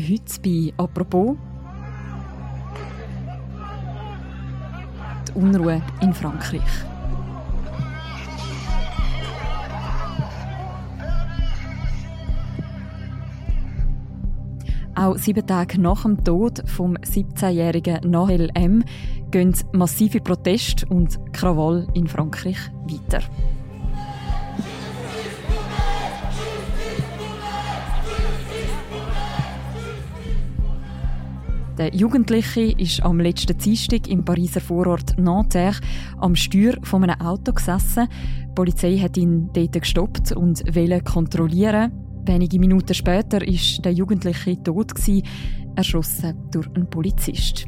Heute bei «Apropos» die Unruhe in Frankreich. Auch sieben Tage nach dem Tod vom 17-jährigen Nahel M. gehen massive Proteste und Krawall in Frankreich weiter. Der Jugendliche ist am letzten Dienstag im Pariser Vorort Nanterre am Steuer von einem Auto gesessen. Die Polizei hat ihn dort gestoppt und wollte kontrollieren. Wenige Minuten später ist der Jugendliche tot gewesen, erschossen durch einen Polizist.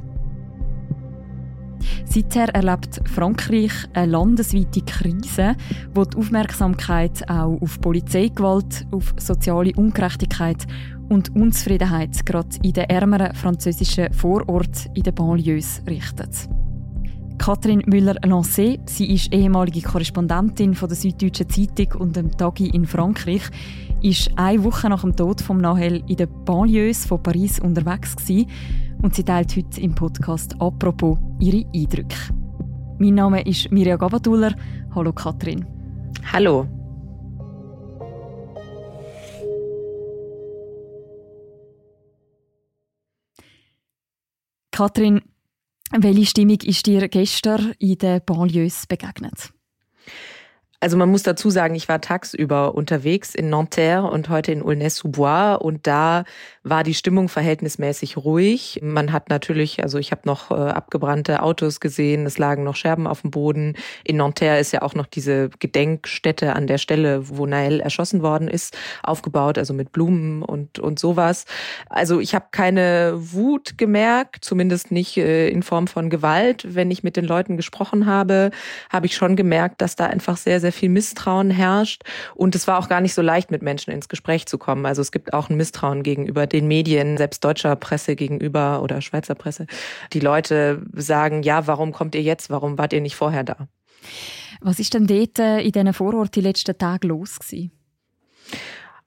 Seither erlebt Frankreich eine landesweite Krise, wo die Aufmerksamkeit auch auf Polizeigewalt, auf soziale Ungerechtigkeit und Unzufriedenheit gerade in den ärmeren französischen Vororten in den Banlieues richtet. Katrin Müller-Lancé, sie ist ehemalige Korrespondentin von der Süddeutschen Zeitung und dem Tagi in Frankreich, ist eine Woche nach dem Tod von Nahel in den Banlieues von Paris unterwegs gewesen und sie teilt heute im Podcast «Apropos» ihre Eindrücke. Mein Name ist Mirja Gabatuller. Hallo Katrin. Hallo. Katrin, welche Stimmung ist dir gestern in den Banlieues begegnet? Also man muss dazu sagen, ich war tagsüber unterwegs in Nanterre und heute in Aulnay-sous-Bois und da war die Stimmung verhältnismäßig ruhig. Man hat natürlich, also ich habe noch äh, abgebrannte Autos gesehen, es lagen noch Scherben auf dem Boden. In Nanterre ist ja auch noch diese Gedenkstätte an der Stelle, wo Nael erschossen worden ist, aufgebaut, also mit Blumen und, und sowas. Also ich habe keine Wut gemerkt, zumindest nicht äh, in Form von Gewalt. Wenn ich mit den Leuten gesprochen habe, habe ich schon gemerkt, dass da einfach sehr, sehr viel Misstrauen herrscht. Und es war auch gar nicht so leicht, mit Menschen ins Gespräch zu kommen. Also es gibt auch ein Misstrauen gegenüber den Medien, selbst deutscher Presse gegenüber oder Schweizer Presse. Die Leute sagen, ja, warum kommt ihr jetzt? Warum wart ihr nicht vorher da? Was ist denn dort äh, in diesen Vororten die letzten Tage los gewesen?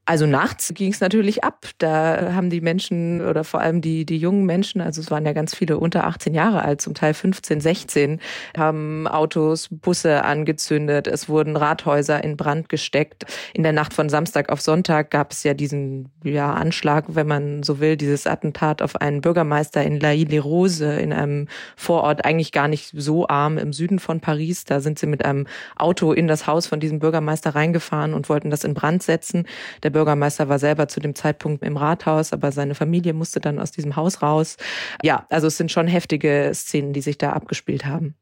Also nachts ging es natürlich ab. Da haben die Menschen oder vor allem die, die jungen Menschen, also es waren ja ganz viele unter 18 Jahre alt, zum Teil 15, 16, haben Autos, Busse angezündet. Es wurden Rathäuser in Brand gesteckt. In der Nacht von Samstag auf Sonntag gab es ja diesen ja, Anschlag, wenn man so will, dieses Attentat auf einen Bürgermeister in La Île-les-Roses, in einem Vorort eigentlich gar nicht so arm im Süden von Paris. Da sind sie mit einem Auto in das Haus von diesem Bürgermeister reingefahren und wollten das in Brand setzen. Der Bürgermeister war selber zu dem Zeitpunkt im Rathaus, aber seine Familie musste dann aus diesem Haus raus. Ja, also es sind schon heftige Szenen, die sich da abgespielt haben.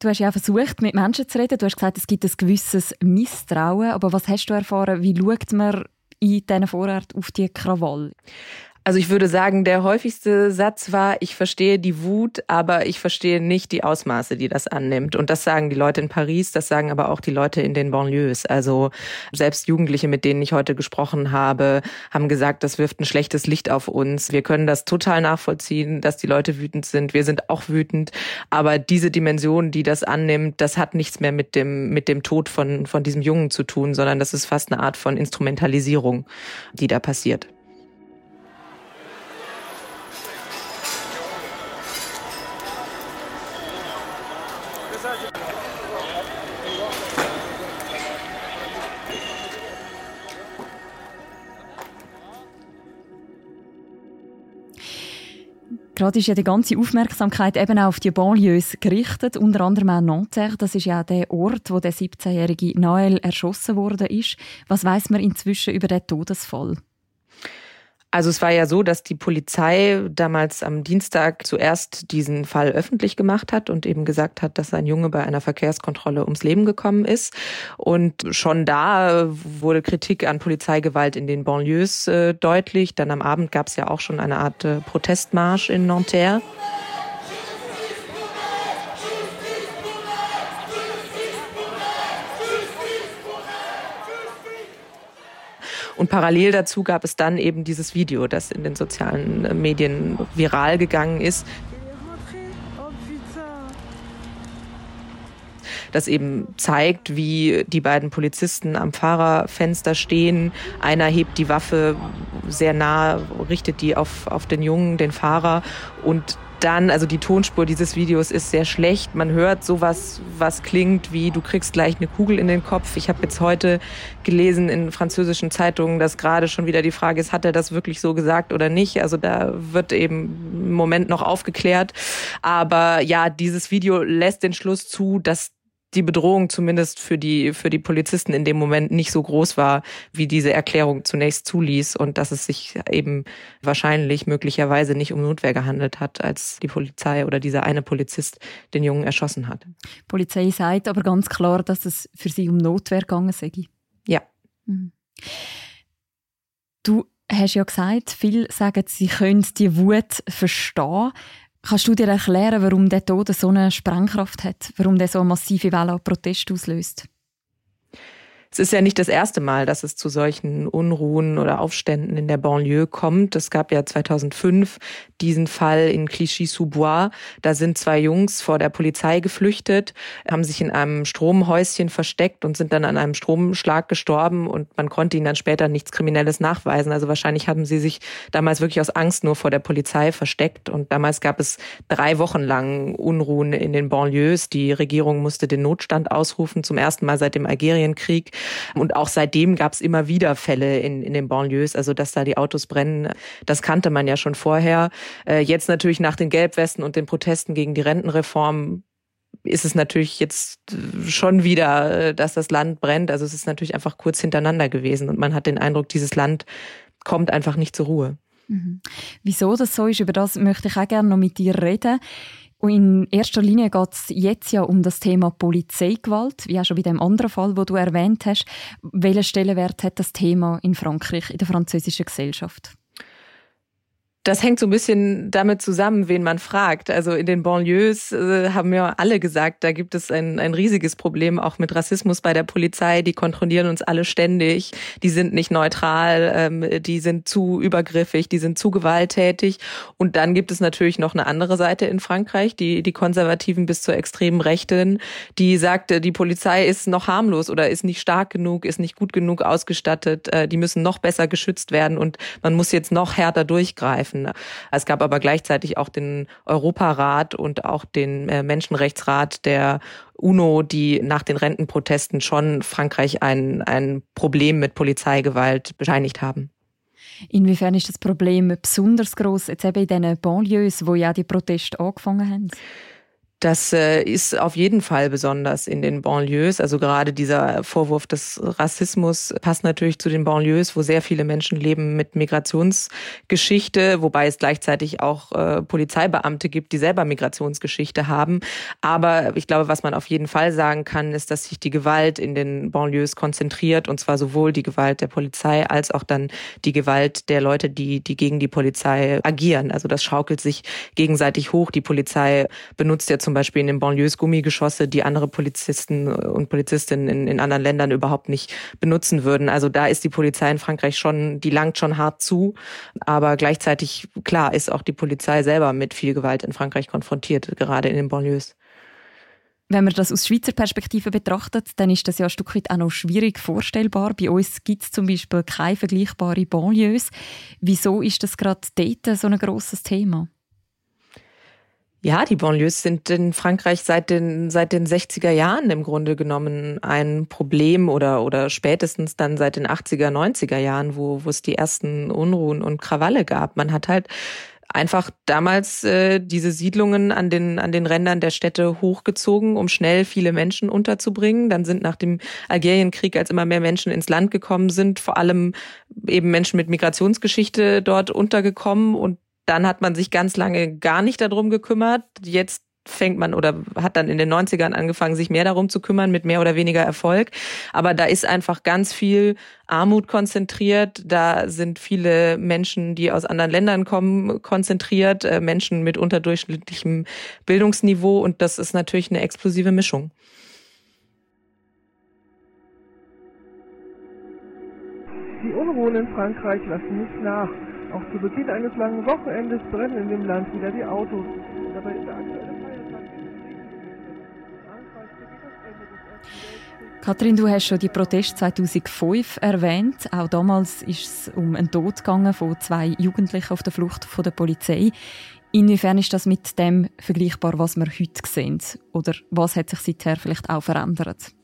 Du hast ja versucht, mit Menschen zu reden. Du hast gesagt, es gibt ein gewisses Misstrauen. Aber was hast du erfahren? Wie schaut man in diesen Vorrat auf die Krawall? Also ich würde sagen, der häufigste Satz war, ich verstehe die Wut, aber ich verstehe nicht die Ausmaße, die das annimmt. Und das sagen die Leute in Paris, das sagen aber auch die Leute in den Banlieues. Also selbst Jugendliche, mit denen ich heute gesprochen habe, haben gesagt, das wirft ein schlechtes Licht auf uns. Wir können das total nachvollziehen, dass die Leute wütend sind. Wir sind auch wütend. Aber diese Dimension, die das annimmt, das hat nichts mehr mit dem, mit dem Tod von, von diesem Jungen zu tun, sondern das ist fast eine Art von Instrumentalisierung, die da passiert. Gerade ist ja die ganze Aufmerksamkeit eben auch auf die Banlieues gerichtet, unter anderem auch Nanterre. Das ist ja auch der Ort, wo der 17-jährige Nael erschossen worden ist. Was weiß man inzwischen über den Todesfall? Also es war ja so, dass die Polizei damals am Dienstag zuerst diesen Fall öffentlich gemacht hat und eben gesagt hat, dass ein Junge bei einer Verkehrskontrolle ums Leben gekommen ist. Und schon da wurde Kritik an Polizeigewalt in den Banlieues äh, deutlich. Dann am Abend gab es ja auch schon eine Art äh, Protestmarsch in Nanterre. Und parallel dazu gab es dann eben dieses Video, das in den sozialen äh, Medien viral gegangen ist. das eben zeigt, wie die beiden Polizisten am Fahrerfenster stehen. Einer hebt die Waffe sehr nah, richtet die auf, auf den Jungen, den Fahrer und dann, also die Tonspur dieses Videos ist sehr schlecht. Man hört sowas, was klingt wie, du kriegst gleich eine Kugel in den Kopf. Ich habe jetzt heute gelesen in französischen Zeitungen, dass gerade schon wieder die Frage ist, hat er das wirklich so gesagt oder nicht? Also da wird eben im Moment noch aufgeklärt. Aber ja, dieses Video lässt den Schluss zu, dass die Bedrohung zumindest für die, für die Polizisten in dem Moment nicht so groß war, wie diese Erklärung zunächst zuließ und dass es sich eben wahrscheinlich möglicherweise nicht um Notwehr gehandelt hat, als die Polizei oder dieser eine Polizist den Jungen erschossen hat. Die Polizei sagt aber ganz klar, dass es für sie um Notwehr gegangen sei. Ja. Mhm. Du hast ja gesagt, viele sagen, sie können die Wut verstehen. Kannst du dir erklären, warum der Tod so eine Sprengkraft hat? Warum der so eine massive Welle an Protest auslöst? Es ist ja nicht das erste Mal, dass es zu solchen Unruhen oder Aufständen in der Banlieue kommt. Es gab ja 2005 diesen Fall in Clichy-sous-Bois. Da sind zwei Jungs vor der Polizei geflüchtet, haben sich in einem Stromhäuschen versteckt und sind dann an einem Stromschlag gestorben und man konnte ihnen dann später nichts Kriminelles nachweisen. Also wahrscheinlich haben sie sich damals wirklich aus Angst nur vor der Polizei versteckt und damals gab es drei Wochen lang Unruhen in den Banlieues. Die Regierung musste den Notstand ausrufen, zum ersten Mal seit dem Algerienkrieg. Und auch seitdem gab es immer wieder Fälle in, in den Banlieues, also dass da die Autos brennen. Das kannte man ja schon vorher. Äh, jetzt natürlich nach den Gelbwesten und den Protesten gegen die Rentenreform ist es natürlich jetzt schon wieder, äh, dass das Land brennt. Also es ist natürlich einfach kurz hintereinander gewesen und man hat den Eindruck, dieses Land kommt einfach nicht zur Ruhe. Mhm. Wieso das so ist, über das möchte ich auch gerne noch mit dir reden. Und in erster Linie geht es jetzt ja um das Thema Polizeigewalt, wie auch schon bei dem anderen Fall, wo du erwähnt hast. Welchen Stellenwert hat das Thema in Frankreich, in der französischen Gesellschaft? Das hängt so ein bisschen damit zusammen, wen man fragt. Also in den Banlieues äh, haben ja alle gesagt, da gibt es ein, ein riesiges Problem auch mit Rassismus bei der Polizei. Die kontrollieren uns alle ständig. Die sind nicht neutral, ähm, die sind zu übergriffig, die sind zu gewalttätig. Und dann gibt es natürlich noch eine andere Seite in Frankreich, die, die Konservativen bis zur extremen Rechten, die sagte, die Polizei ist noch harmlos oder ist nicht stark genug, ist nicht gut genug ausgestattet. Äh, die müssen noch besser geschützt werden und man muss jetzt noch härter durchgreifen treffen. Es gab aber gleichzeitig auch den Europarat und auch den äh, Menschenrechtsrat der UNO, die nach den Rentenprotesten schon Frankreich ein, ein Problem mit Polizeigewalt bescheinigt haben. Inwiefern ist das Problem besonders groß jetzt eben in diesen Banlieues, wo ja die Proteste angefangen haben? Das äh, ist auf jeden Fall besonders in den Banlieues. Also gerade dieser Vorwurf des Rassismus passt natürlich zu den Banlieues, wo sehr viele Menschen leben mit Migrationsgeschichte, wobei es gleichzeitig auch äh, Polizeibeamte gibt, die selber Migrationsgeschichte haben. Aber ich glaube, was man auf jeden Fall sagen kann, ist, dass sich die Gewalt in den Banlieues konzentriert und zwar sowohl die Gewalt der Polizei als auch dann die Gewalt der Leute, die, die gegen die Polizei agieren. Also das schaukelt sich gegenseitig hoch. Die Polizei benutzt ja zum zum Beispiel in den Banlieues Gummigeschosse, die andere Polizisten und Polizistinnen in, in anderen Ländern überhaupt nicht benutzen würden. Also da ist die Polizei in Frankreich schon, die langt schon hart zu. Aber gleichzeitig, klar, ist auch die Polizei selber mit viel Gewalt in Frankreich konfrontiert, gerade in den Banlieues. Wenn man das aus Schweizer Perspektive betrachtet, dann ist das ja ein Stück weit auch noch schwierig vorstellbar. Bei uns gibt es zum Beispiel keine vergleichbaren Banlieues. Wieso ist das gerade dort so ein grosses Thema? Ja, die Banlieues sind in Frankreich seit den, seit den 60er Jahren im Grunde genommen ein Problem oder, oder spätestens dann seit den 80er, 90er Jahren, wo, wo es die ersten Unruhen und Krawalle gab. Man hat halt einfach damals äh, diese Siedlungen an den an den Rändern der Städte hochgezogen, um schnell viele Menschen unterzubringen. Dann sind nach dem Algerienkrieg, als immer mehr Menschen ins Land gekommen sind, vor allem eben Menschen mit Migrationsgeschichte dort untergekommen und dann hat man sich ganz lange gar nicht darum gekümmert. Jetzt fängt man oder hat dann in den 90ern angefangen, sich mehr darum zu kümmern, mit mehr oder weniger Erfolg. Aber da ist einfach ganz viel Armut konzentriert. Da sind viele Menschen, die aus anderen Ländern kommen, konzentriert, äh, Menschen mit unterdurchschnittlichem Bildungsniveau. Und das ist natürlich eine explosive Mischung. Die Unruhen in Frankreich lassen nicht nach. Auch zu Beginn eines langen Wochenendes brennen in dem Land wieder die Autos. Dabei ist der aktuelle Feiertag Kathrin, du hast schon die Proteste 2005 erwähnt. Auch damals ist es um einen Tod gegangen von zwei Jugendlichen auf der Flucht von der Polizei. Inwiefern ist das mit dem vergleichbar, was wir heute sehen? Oder was hat sich seither vielleicht auch verändert?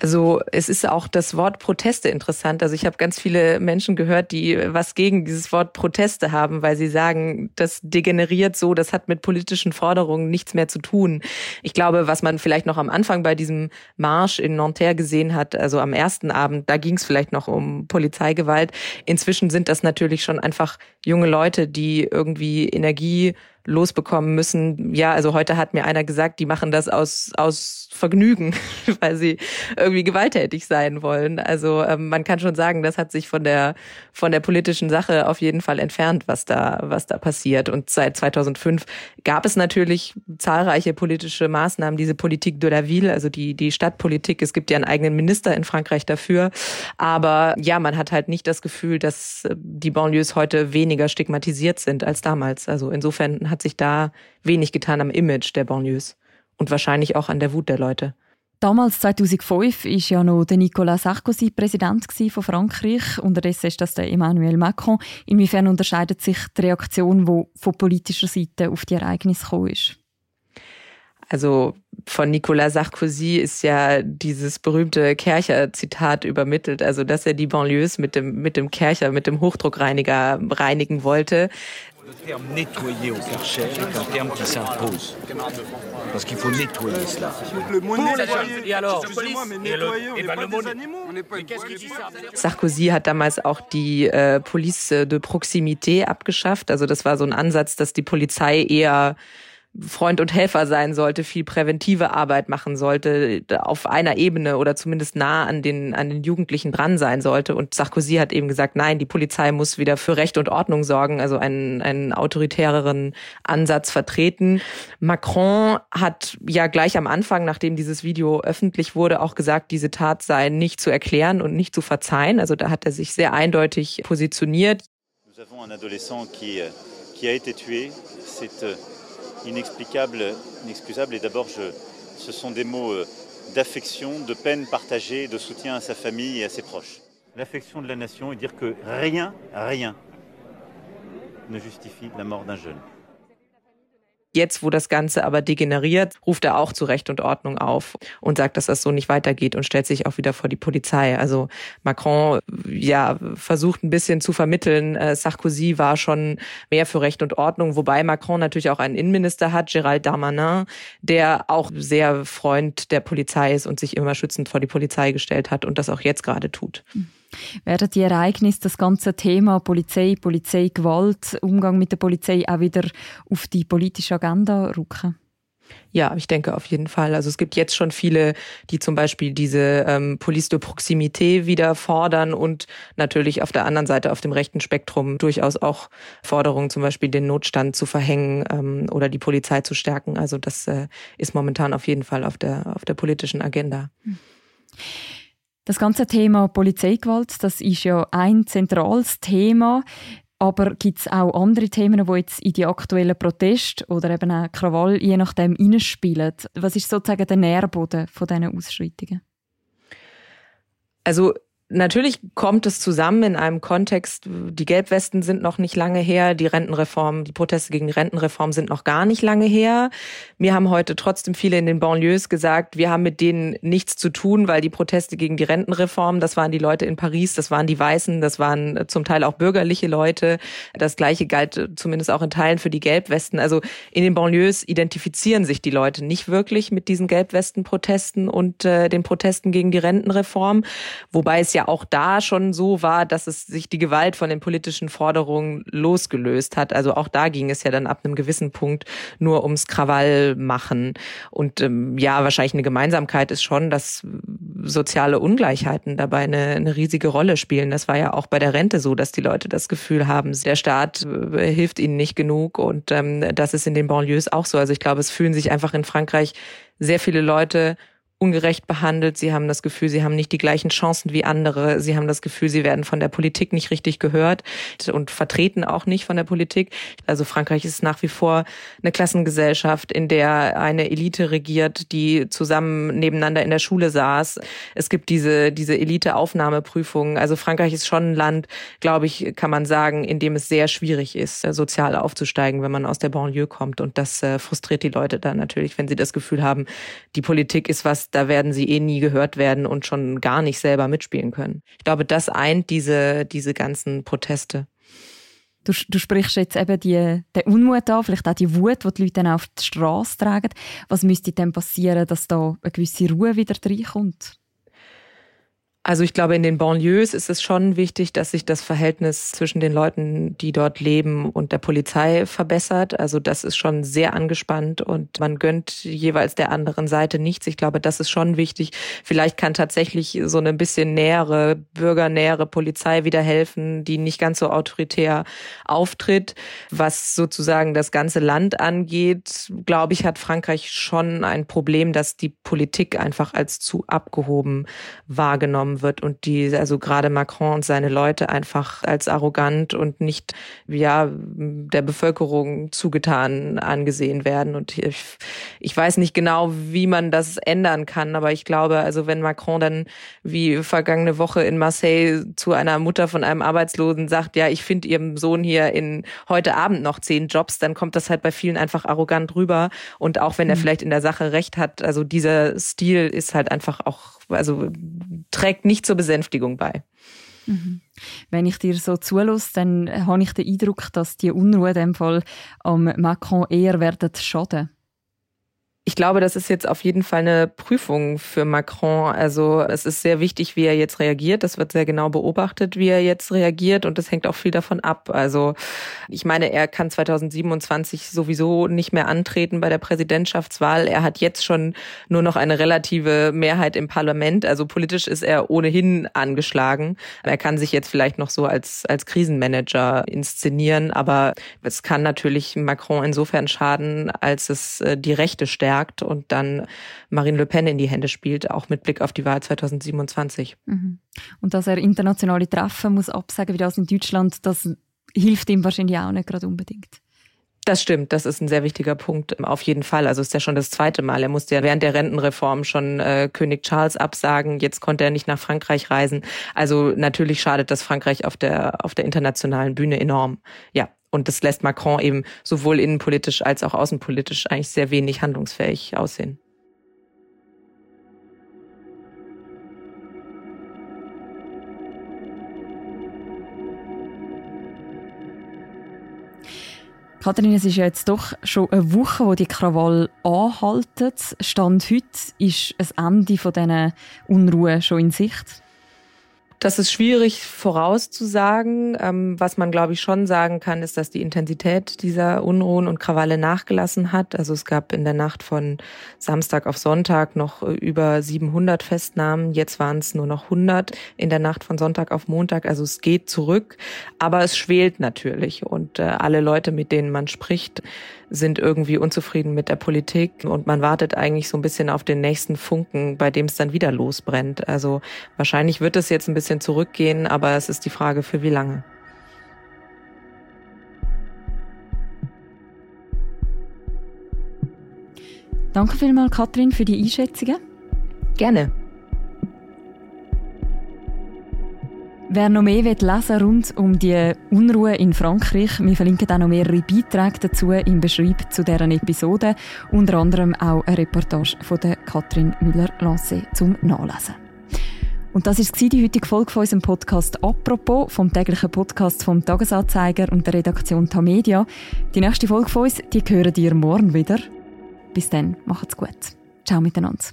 Also es ist auch das Wort Proteste interessant. Also ich habe ganz viele Menschen gehört, die was gegen dieses Wort Proteste haben, weil sie sagen, das degeneriert so, das hat mit politischen Forderungen nichts mehr zu tun. Ich glaube, was man vielleicht noch am Anfang bei diesem Marsch in Nanterre gesehen hat, also am ersten Abend, da ging es vielleicht noch um Polizeigewalt. Inzwischen sind das natürlich schon einfach junge Leute, die irgendwie Energie losbekommen müssen. Ja, also heute hat mir einer gesagt, die machen das aus, aus Vergnügen, weil sie irgendwie gewalttätig sein wollen. Also ähm, man kann schon sagen, das hat sich von der, von der politischen Sache auf jeden Fall entfernt, was da, was da passiert. Und seit 2005 gab es natürlich zahlreiche politische Maßnahmen, diese Politik de la Ville, also die, die Stadtpolitik. Es gibt ja einen eigenen Minister in Frankreich dafür. Aber ja, man hat halt nicht das Gefühl, dass die Banlieues heute weniger stigmatisiert sind als damals. Also insofern hat sich da wenig getan am Image der Banlieues und wahrscheinlich auch an der Wut der Leute. Damals, 2005, war ja noch der Nicolas Sarkozy Präsident von Frankreich. Unterdessen ist das der Emmanuel Macron. Inwiefern unterscheidet sich die Reaktion, die von politischer Seite auf die Ereignisse gekommen ist? Also von Nicolas Sarkozy ist ja dieses berühmte Kercher-Zitat übermittelt, also dass er die Banlieues mit dem, mit dem Kercher, mit dem Hochdruckreiniger reinigen wollte. Le terme nettoyer au Karcher est un terme qui s'impose. Parce qu'il faut nettoyer cela. Le mot nettoyer, et alors Excusez-moi, mais nettoyer, on n'est pas des animaux. Sarkozy hat damals auch die äh, Police de Proximité abgeschafft. Also das war so ein Ansatz, dass die Polizei eher Freund und Helfer sein sollte, viel präventive Arbeit machen sollte, auf einer Ebene oder zumindest nah an den, an den Jugendlichen dran sein sollte. Und Sarkozy hat eben gesagt, nein, die Polizei muss wieder für Recht und Ordnung sorgen, also einen, einen autoritäreren Ansatz vertreten. Macron hat ja gleich am Anfang, nachdem dieses Video öffentlich wurde, auch gesagt, diese Tat sei nicht zu erklären und nicht zu verzeihen. Also da hat er sich sehr eindeutig positioniert. Nous avons un adolescent qui, qui a été tué. C'est euh, inexplicable, inexcusable. Et d'abord, ce sont des mots euh, d'affection, de peine partagée, de soutien à sa famille et à ses proches. L'affection de la nation et dire que rien, rien ne justifie la mort d'un jeune. Jetzt, wo das Ganze aber degeneriert, ruft er auch zu Recht und Ordnung auf und sagt, dass das so nicht weitergeht und stellt sich auch wieder vor die Polizei. Also Macron, ja, versucht ein bisschen zu vermitteln. Äh, Sarkozy war schon mehr für Recht und Ordnung, wobei Macron natürlich auch einen Innenminister hat, Gérald Darmanin, der auch sehr Freund der Polizei ist und sich immer schützend vor die Polizei gestellt hat und das auch jetzt gerade tut. Mhm. Werden die Ereignisse, das ganze Thema Polizei, Polizeigewalt, Umgang mit der Polizei auch wieder auf die politische Agenda rücken? Ja, ich denke auf jeden Fall. Also es gibt jetzt schon viele, die zum Beispiel diese ähm, Police de Proximité wieder fordern und natürlich auf der anderen Seite auf dem rechten Spektrum durchaus auch Forderungen, zum Beispiel den Notstand zu verhängen ähm, oder die Polizei zu stärken. Also das äh, ist momentan auf jeden Fall auf der auf der politischen Agenda. Hm. Das ganze Thema Polizeigewalt, das ist ja ein zentrales Thema. Aber gibt es auch andere Themen, die jetzt in die aktuellen Proteste oder eben auch Krawall je nachdem hineinspielen? Was ist sozusagen der Nährboden von diesen Ausschreitungen? Also Natürlich kommt es zusammen in einem Kontext, die Gelbwesten sind noch nicht lange her, die Rentenreform, die Proteste gegen die Rentenreform sind noch gar nicht lange her. Mir haben heute trotzdem viele in den Banlieues gesagt, wir haben mit denen nichts zu tun, weil die Proteste gegen die Rentenreform, das waren die Leute in Paris, das waren die Weißen, das waren zum Teil auch bürgerliche Leute. Das Gleiche galt zumindest auch in Teilen für die Gelbwesten. Also in den Banlieues identifizieren sich die Leute nicht wirklich mit diesen Gelbwesten-Protesten und äh, den Protesten gegen die Rentenreform, wobei es ja ja auch da schon so war, dass es sich die Gewalt von den politischen Forderungen losgelöst hat. Also auch da ging es ja dann ab einem gewissen Punkt nur ums Krawall machen. Und ähm, ja, wahrscheinlich eine Gemeinsamkeit ist schon, dass soziale Ungleichheiten dabei eine, eine riesige Rolle spielen. Das war ja auch bei der Rente so, dass die Leute das Gefühl haben, der Staat äh, hilft ihnen nicht genug. Und ähm, das ist in den Banlieues auch so. Also ich glaube, es fühlen sich einfach in Frankreich sehr viele Leute ungerecht behandelt. Sie haben das Gefühl, sie haben nicht die gleichen Chancen wie andere. Sie haben das Gefühl, sie werden von der Politik nicht richtig gehört und vertreten auch nicht von der Politik. Also Frankreich ist nach wie vor eine Klassengesellschaft, in der eine Elite regiert, die zusammen nebeneinander in der Schule saß. Es gibt diese, diese Elite-Aufnahmeprüfungen. Also Frankreich ist schon ein Land, glaube ich, kann man sagen, in dem es sehr schwierig ist, sozial aufzusteigen, wenn man aus der Banlieue kommt. Und das äh, frustriert die Leute dann natürlich, wenn sie das Gefühl haben, die Politik ist was, da werden sie eh nie gehört werden und schon gar nicht selber mitspielen können. Ich glaube, das eint diese, diese ganzen Proteste. Du, du sprichst jetzt eben die, den Unmut an, vielleicht auch die Wut, die die Leute dann auf die Straße tragen. Was müsste denn passieren, dass da eine gewisse Ruhe wieder reinkommt? Also ich glaube, in den Banlieues ist es schon wichtig, dass sich das Verhältnis zwischen den Leuten, die dort leben, und der Polizei verbessert. Also das ist schon sehr angespannt und man gönnt jeweils der anderen Seite nichts. Ich glaube, das ist schon wichtig. Vielleicht kann tatsächlich so eine bisschen nähere, bürgernähere Polizei wieder helfen, die nicht ganz so autoritär auftritt. Was sozusagen das ganze Land angeht, glaube ich, hat Frankreich schon ein Problem, dass die Politik einfach als zu abgehoben wahrgenommen wahrgenommen wird und die, also gerade Macron und seine Leute einfach als arrogant und nicht, ja, der Bevölkerung zugetan angesehen werden. Und ich, ich weiß nicht genau, wie man das ändern kann, aber ich glaube, also wenn Macron dann wie vergangene Woche in Marseille zu einer Mutter von einem Arbeitslosen sagt, ja, ich finde ihrem Sohn hier in heute Abend noch zehn Jobs, dann kommt das halt bei vielen einfach arrogant rüber. Und auch wenn er mhm. vielleicht in der Sache recht hat, also dieser Stil ist halt einfach auch also trägt nicht zur Besänftigung bei. Mhm. Wenn ich dir so zulasse, dann habe ich den Eindruck, dass die Unruhe in dem Fall am Macron eher werden schaden ich glaube, das ist jetzt auf jeden Fall eine Prüfung für Macron. Also es ist sehr wichtig, wie er jetzt reagiert. Das wird sehr genau beobachtet, wie er jetzt reagiert und das hängt auch viel davon ab. Also ich meine, er kann 2027 sowieso nicht mehr antreten bei der Präsidentschaftswahl. Er hat jetzt schon nur noch eine relative Mehrheit im Parlament. Also politisch ist er ohnehin angeschlagen. Er kann sich jetzt vielleicht noch so als, als Krisenmanager inszenieren, aber es kann natürlich Macron insofern schaden, als es äh, die Rechte stärkt stärkt und dann Marine Le Pen in die Hände spielt, auch mit Blick auf die Wahl 2027. Mhm. Und dass er internationale Treffen muss absagen, wie das in Deutschland, das hilft ihm wahrscheinlich auch nicht gerade unbedingt. Das stimmt, das ist ein sehr wichtiger Punkt, auf jeden Fall. Also ist ja schon das zweite Mal. Er musste ja während der Rentenreform schon äh, König Charles absagen. Jetzt konnte er nicht nach Frankreich reisen. Also natürlich schadet das Frankreich auf der auf der internationalen Bühne enorm. Ja, und das lässt Macron eben sowohl innenpolitisch als auch außenpolitisch eigentlich sehr wenig handlungsfähig aussehen. Katrin, es ist ja jetzt doch schon eine Woche, wo die Krawall anhalten. Stand heute ist ein Ende von diesen Unruhe schon in Sicht. Das ist schwierig vorauszusagen. Ähm, was man, glaube ich, schon sagen kann, ist, dass die Intensität dieser Unruhen und Krawalle nachgelassen hat. Also es gab in der Nacht von Samstag auf Sonntag noch äh, über 700 Festnahmen. Jetzt waren es nur noch 100 in der Nacht von Sonntag auf Montag. Also es geht zurück, aber es schwelt natürlich. Und äh, alle Leute, mit denen man spricht, sind irgendwie unzufrieden mit der Politik und man wartet eigentlich so ein bisschen auf den nächsten Funken, bei dem es dann wieder losbrennt. Also wahrscheinlich wird es jetzt ein bisschen zurückgehen, aber es ist die Frage, für wie lange. Danke vielmals, Katrin, für die Einschätzungen. Gerne. Wer noch mehr will lesen rund um die Unruhe in Frankreich, wir verlinken auch noch mehrere Beiträge dazu im Beschreib zu deren Episode, unter anderem auch eine Reportage von der Katrin Müller-Lancé zum Nachlesen. Und das ist die heutige Folge von unserem Podcast «Apropos» vom täglichen Podcast vom Tagesanzeiger und der Redaktion Tamedia. Die nächste Folge von uns, die hören ihr morgen wieder. Bis dann, macht's gut. Ciao miteinander.